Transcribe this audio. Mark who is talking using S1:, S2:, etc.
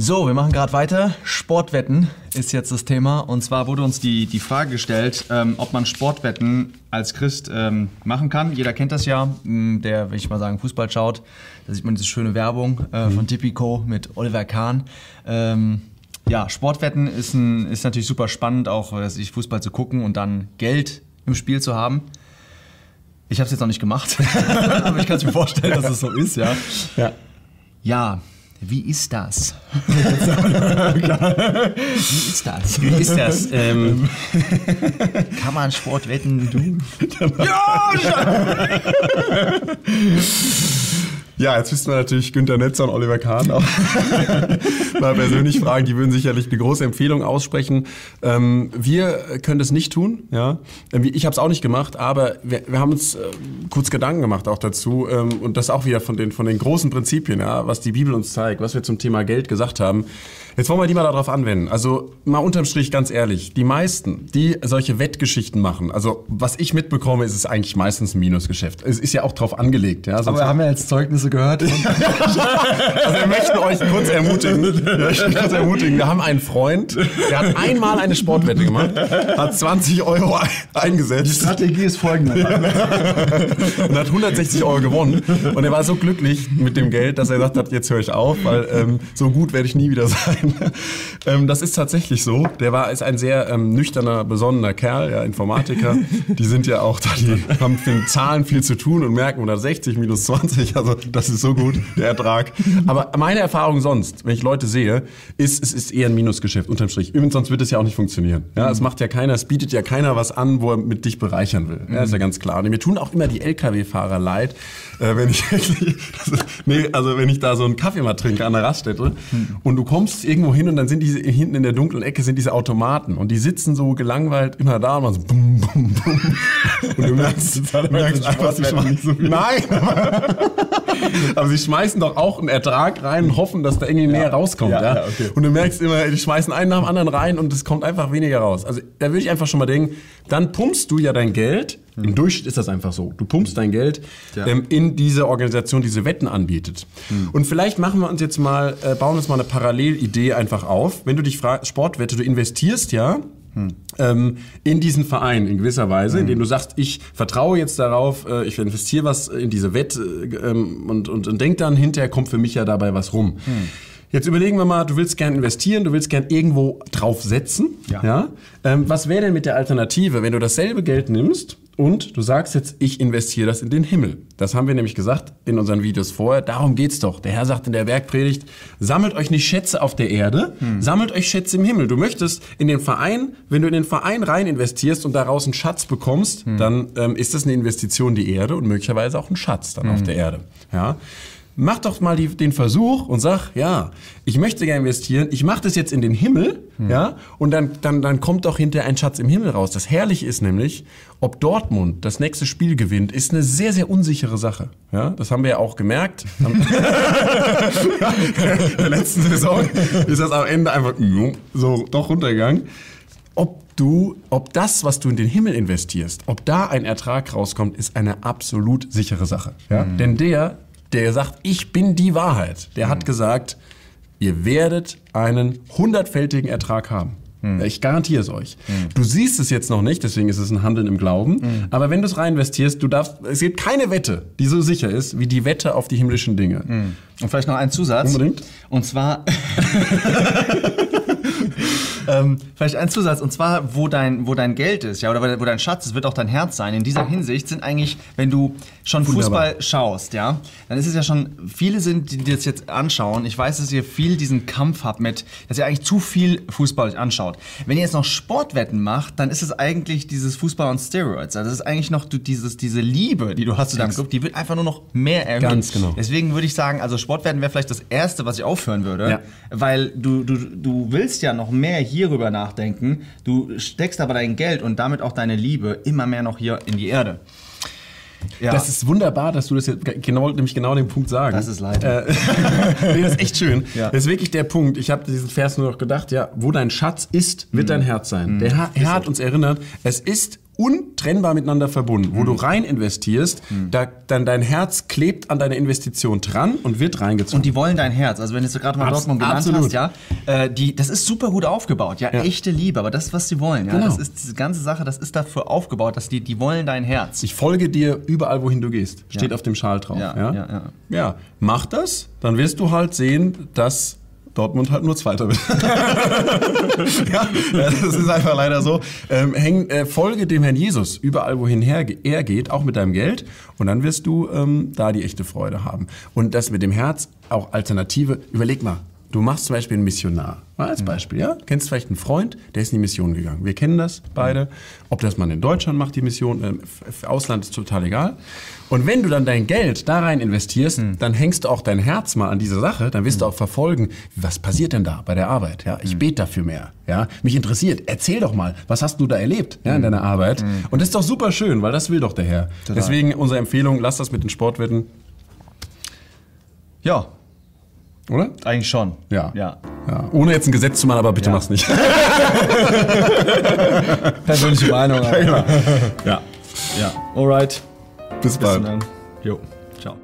S1: So, wir machen gerade weiter. Sportwetten ist jetzt das Thema. Und zwar wurde uns die, die Frage gestellt, ähm, ob man Sportwetten als Christ ähm, machen kann. Jeder kennt das ja, mh, der, will ich mal sagen, Fußball schaut. Da sieht man diese schöne Werbung äh, von Tipico mit Oliver Kahn. Ähm, ja, Sportwetten ist, ein, ist natürlich super spannend, auch äh, sich Fußball zu gucken und dann Geld im Spiel zu haben. Ich habe es jetzt noch nicht gemacht, aber ich kann es mir vorstellen, dass es so ist, ja.
S2: Ja.
S1: Ja, wie ist das? wie ist das?
S2: Wie ist das? Ähm,
S1: Kann man Sport wetten? Du?
S2: ja, jetzt müssten wir natürlich Günter Netzer und Oliver Kahn auch mal persönlich fragen. Die würden sicherlich eine große Empfehlung aussprechen. Ähm, wir können das nicht tun. Ja, Ähm, Ich habe es auch nicht gemacht, aber wir, wir haben uns äh, kurz Gedanken gemacht auch dazu. Ähm, und das auch wieder von den, von den großen Prinzipien, ja, was die Bibel uns zeigt, was wir zum Thema Geld gesagt haben. Jetzt wollen wir die mal darauf anwenden. Also mal unterm Strich ganz ehrlich, die meisten, die solche Wettgeschichten machen, also was ich mitbekomme, ist es eigentlich meistens ein Minusgeschäft. Es ist ja auch drauf angelegt. Ja, sonst
S1: Aber wir haben ja jetzt Zeugnisse gehört.
S2: also wir möchten euch kurz ermutigen. Wir möchten kurz ermutigen. Wir haben einen Freund, der hat einmal eine Sportwette gemacht, hat 20 Euro ein- eingesetzt
S1: Strategie ist folgende.
S2: und hat 160 Euro gewonnen. Und er war so glücklich mit dem Geld, dass er gesagt hat, jetzt höre ich auf, weil ähm, so gut werde ich nie wieder sein. ähm, das ist tatsächlich so. Der war ist ein sehr ähm, nüchterner, besonnener Kerl, ja, Informatiker. Die sind ja auch da, die haben mit Zahlen viel zu tun und merken 160 minus 20, also das ist so gut, der Ertrag. Aber meine Erfahrung sonst, wenn ich Leute sehe, ist, es ist eher ein Minusgeschäft, unterm Strich. Übrigens, sonst wird es ja auch nicht funktionieren. Ja, es macht ja keiner, es bietet ja keiner was an, wo er mit dich bereichern will. Ja, ist ja ganz klar. Und mir tun auch immer die LKW-Fahrer leid, äh, wenn ich nee, also wenn ich da so einen Kaffee mal trinke an der Raststätte und du kommst irgendwo hin und dann sind diese hinten in der dunklen Ecke sind diese Automaten und die sitzen so gelangweilt immer da und man so bum, bum, bum. Und du merkst, du merkst einfach, sie schmeißen, nein, aber sie schmeißen doch auch einen Ertrag rein und hoffen, dass da irgendwie mehr rauskommt.
S1: Ja,
S2: Ja,
S1: ja, okay.
S2: Und du merkst immer, die schmeißen einen nach dem anderen rein und es kommt einfach weniger raus. Also da würde ich einfach schon mal denken, dann pumpst du ja dein Geld, im Durchschnitt ist das einfach so, du pumpst dein Geld
S1: Ja.
S2: ähm, in diese Organisation, die diese Wetten anbietet. Und vielleicht machen wir uns jetzt mal, äh, bauen uns mal eine Parallelidee einfach auf. Wenn du dich fragst, Sportwette, du investierst ja ähm, in diesen Verein in gewisser Weise, indem du sagst, ich vertraue jetzt darauf, äh, ich investiere was in diese Wette äh, ähm, und, und, und denk dann, hinterher kommt für mich ja dabei was rum. Jetzt überlegen wir mal, du willst gern investieren, du willst gern irgendwo drauf setzen.
S1: Ja.
S2: Ähm, was wäre denn mit der Alternative, wenn du dasselbe Geld nimmst und du sagst jetzt, ich investiere das in den Himmel? Das haben wir nämlich gesagt in unseren Videos vorher. Darum geht's doch. Der Herr sagt in der Bergpredigt, sammelt euch nicht Schätze auf der Erde, sammelt euch Schätze im Himmel. Du möchtest in den Verein, wenn du in den Verein rein investierst und daraus einen Schatz bekommst, dann ähm, ist das eine Investition in die Erde und möglicherweise auch ein Schatz dann auf der Erde. Ja. Mach doch mal die, den Versuch und sag, ja, ich möchte gerne investieren, ich mache das jetzt in den Himmel, ja, und dann, dann, dann kommt doch hinterher ein Schatz im Himmel raus. Das Herrliche ist nämlich, ob Dortmund das nächste Spiel gewinnt, ist eine sehr, sehr unsichere Sache. Ja, das haben wir ja auch gemerkt. Am- der letzten Saison ist das am Ende einfach so doch runtergegangen. Ob du, ob das, was du in den Himmel investierst, ob da ein Ertrag rauskommt, ist eine absolut sichere Sache. Ja? Denn der, der sagt, ich bin die Wahrheit, der hat gesagt, ihr werdet einen hundertfältigen Ertrag haben. Ich garantiere es euch. Du siehst es jetzt noch nicht, deswegen ist es ein Handeln im Glauben. Aber wenn du es reinvestierst, du darfst, es gibt keine Wette, die so sicher ist wie die Wette auf die himmlischen Dinge.
S1: Und vielleicht noch ein Zusatz.
S2: Unbedingt.
S1: Und zwar. ähm, vielleicht ein Zusatz. Und zwar, wo dein, wo dein Geld ist, ja, oder wo dein Schatz ist, wird auch dein Herz sein. In dieser Hinsicht sind eigentlich, wenn du schon
S2: Wunderbar.
S1: Fußball schaust, ja, dann ist es ja schon, viele sind, die das jetzt anschauen. Ich weiß, dass ihr viel diesen Kampf habt mit, dass ihr eigentlich zu viel Fußball euch anschaut. Wenn ihr jetzt noch Sportwetten macht, dann ist es eigentlich dieses Fußball on Steroids. Also das ist eigentlich noch du, dieses, diese Liebe, die du hast zu deinem Club, die wird einfach nur noch mehr erhöht.
S2: Ganz genau.
S1: Deswegen würde ich sagen, also Sportwetten wäre vielleicht das Erste, was ich aufhören würde.
S2: Ja.
S1: Weil du, du, du willst ja noch mehr hierüber nachdenken. Du steckst aber dein Geld und damit auch deine Liebe immer mehr noch hier in die Erde. Ja.
S2: Das ist wunderbar, dass du das jetzt ge- genau, nämlich genau den Punkt sagen.
S1: Das ist leid.
S2: Äh, nee, das ist echt schön.
S1: Ja.
S2: Das ist wirklich der Punkt. Ich habe diesen Vers nur noch gedacht, ja, wo dein Schatz ist, wird dein Herz sein. Der Herr, Herr hat uns erinnert, es ist untrennbar miteinander verbunden. Wo du rein investierst, da, dann dein Herz klebt an deiner Investition dran und wird reingezogen.
S1: Und die wollen dein Herz. Also wenn du jetzt gerade mal
S2: Abs-
S1: Dortmund genannt
S2: absolut.
S1: hast, ja, äh, die, das ist super gut aufgebaut. Ja,
S2: Ja.
S1: echte Liebe, aber das ist, was sie wollen. Ja,
S2: Genau.
S1: das ist diese ganze Sache, das ist dafür aufgebaut, dass die, die wollen dein Herz.
S2: ich folge dir überall, wohin du gehst. Steht
S1: Ja.
S2: auf dem Schal drauf.
S1: Ja,
S2: ja,
S1: ja. Ja,
S2: mach das, dann wirst du halt sehen, dass Dortmund halt nur Zweiter wird. ja, das ist einfach leider so. Ähm, häng, äh, folge dem Herrn Jesus überall, wohin er geht, auch mit deinem Geld. Und dann wirst du ähm, da die echte Freude haben. Und das mit dem Herz, auch Alternative, überleg mal. Du machst zum Beispiel einen Missionar. Mal als Beispiel, ja? Kennst vielleicht einen Freund, der ist in die Mission gegangen. Wir kennen das beide. Ob das man in Deutschland macht, die Mission, f- Ausland ist total egal. Und wenn du dann dein Geld da rein investierst, dann hängst du auch dein Herz mal an diese Sache, dann wirst du auch verfolgen, was passiert denn da bei der Arbeit? Ja, ich bete dafür mehr. Ja, mich interessiert. Erzähl doch mal, was hast du da erlebt ja, in deiner Arbeit? Und das ist doch super schön, weil das will doch der Herr. Deswegen unsere Empfehlung, lass das mit den Sportwetten,
S1: Ja,
S2: oder?
S1: eigentlich schon.
S2: Ja.
S1: ja.
S2: Ja, ohne jetzt ein Gesetz zu machen, aber bitte
S1: Ja.
S2: mach's nicht.
S1: Persönliche Meinung. aber-
S2: ja.
S1: ja. Alright.
S2: Bis
S1: Bis
S2: bald.
S1: dann. Jo. Ciao.